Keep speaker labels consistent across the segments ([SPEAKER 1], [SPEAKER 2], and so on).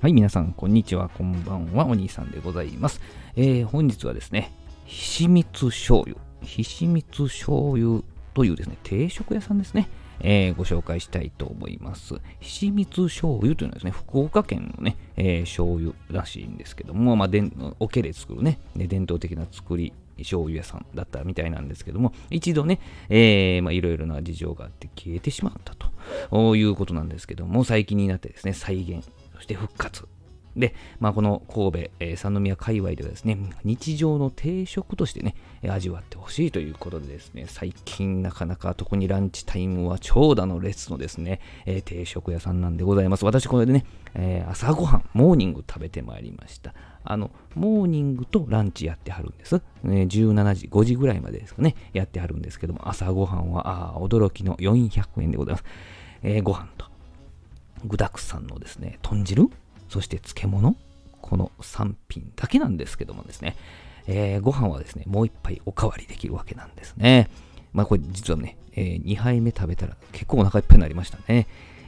[SPEAKER 1] はい、皆さん、こんにちは、こんばんは、お兄さんでございます。えー、本日はですね、ひしみつ醤油、ひしみつ醤油というですね、定食屋さんですね、えー、ご紹介したいと思います。ひしみつ醤油というのはですね、福岡県のね、えー、醤油らしいんですけども、まあ、でおけで作るね、伝統的な作り醤油屋さんだったみたいなんですけども、一度ね、えー、まあ、いろいろな事情があって消えてしまったということなんですけども、最近になってですね、再現そして復活。で、まあ、この神戸、えー、三宮界隈ではですね、日常の定食としてね、味わってほしいということでですね、最近なかなか特にランチタイムは長蛇の列のですね、えー、定食屋さんなんでございます。私これでね、えー、朝ごはん、モーニング食べてまいりました。あの、モーニングとランチやってはるんです。え17時、5時ぐらいまでですかね、やってはるんですけども、朝ごはんは、あ驚きの400円でございます。えー、ご飯と具沢山のですね、豚汁、そして漬物、この3品だけなんですけどもですね、えー、ご飯はですね、もう一杯おかわりできるわけなんですね。まあこれ実はね、えー、2杯目食べたら結構お腹いっぱいになりましたね。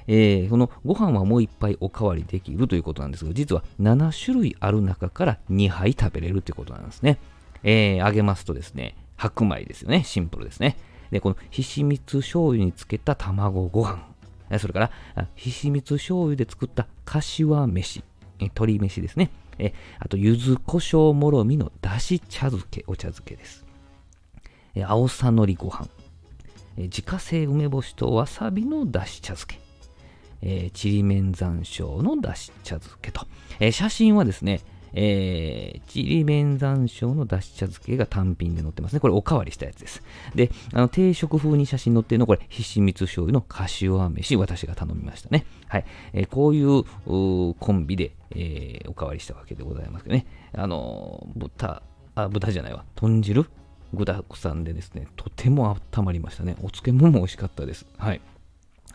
[SPEAKER 1] えー、このご飯はもう一杯おかわりできるということなんですが、実は7種類ある中から2杯食べれるということなんですね。えー、揚げますとですね、白米ですよね。シンプルですね。で、このひしみつ醤油につけた卵ご飯。それから、ひしみつ醤油で作った柏飯、鶏飯ですね。えあと、柚子胡椒もろみのだし茶漬け、お茶漬けです。え青さのりご飯、え自家製梅干しとわさびのだし茶漬け、えちりめん山椒のだし茶漬けと、え写真はですね、えー、ちりめん山椒のだし茶漬けが単品で載ってますね。これおかわりしたやつです。で、あの定食風に写真載ってるの、これ、ひしみつ醤油の柏飯、私が頼みましたね。はい。えー、こういうコンビで、えー、おかわりしたわけでございますけどね。あの豚、あ、豚じゃないわ。豚汁？具だくさんでですね、とても温まりましたね。お漬物も美味しかったです。はい。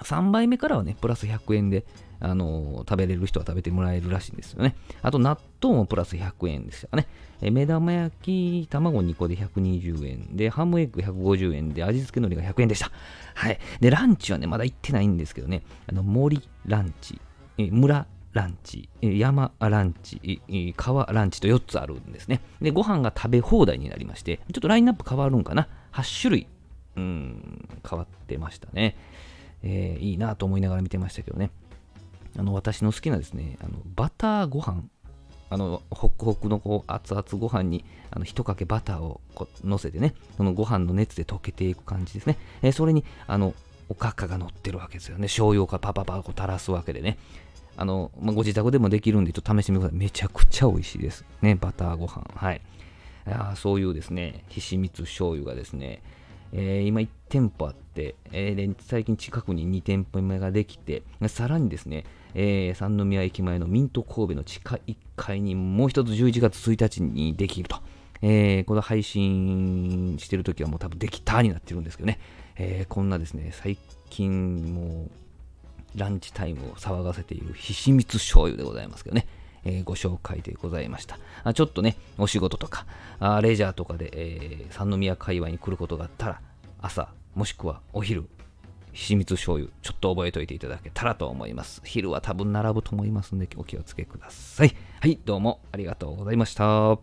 [SPEAKER 1] 3杯目からはね、プラス100円で、あの食べれる人は食べてもらえるらしいんですよね。あと、納豆もプラス100円でしたね。え目玉焼き、卵2個で120円で、ハムエッグ150円で、味付け海苔が100円でした。はい。で、ランチはね、まだ行ってないんですけどね、あの森ランチ、え村ランチ、山ランチ、川ランチと4つあるんですね。で、ご飯が食べ放題になりまして、ちょっとラインナップ変わるんかな。8種類、うん、変わってましたね。えー、いいなと思いながら見てましたけどね。あの、私の好きなですね、あのバターご飯あの、ホクホクのこう熱々ご飯に、あの、一かけバターをこう乗せてね、そのご飯の熱で溶けていく感じですね。えー、それに、あの、おかかが乗ってるわけですよね。醤油をパパパこう垂らすわけでね。あの、まあ、ご自宅でもできるんで、ちょっと試してみてください。めちゃくちゃ美味しいです。ね、バターご飯。はい。あそういうですね、ひしみつ醤油がですね、えー、今1店舗あって、えー、最近近くに2店舗目ができて、さらにですね、えー、三宮駅前のミント神戸の地下1階にもう一つ11月1日にできると。えー、この配信してる時はもう多分できたになってるんですけどね、えー、こんなですね、最近もうランチタイムを騒がせているひしみつ醤油でございますけどね、えー、ご紹介でございましたあ。ちょっとね、お仕事とか、あレジャーとかで、え、三宮界隈に来ることがあったら、朝、もしくはお昼、秘密醤油、ちょっと覚えておいていただけたらと思います。昼は多分並ぶと思いますので、お気をつけください。はい、どうもありがとうございました。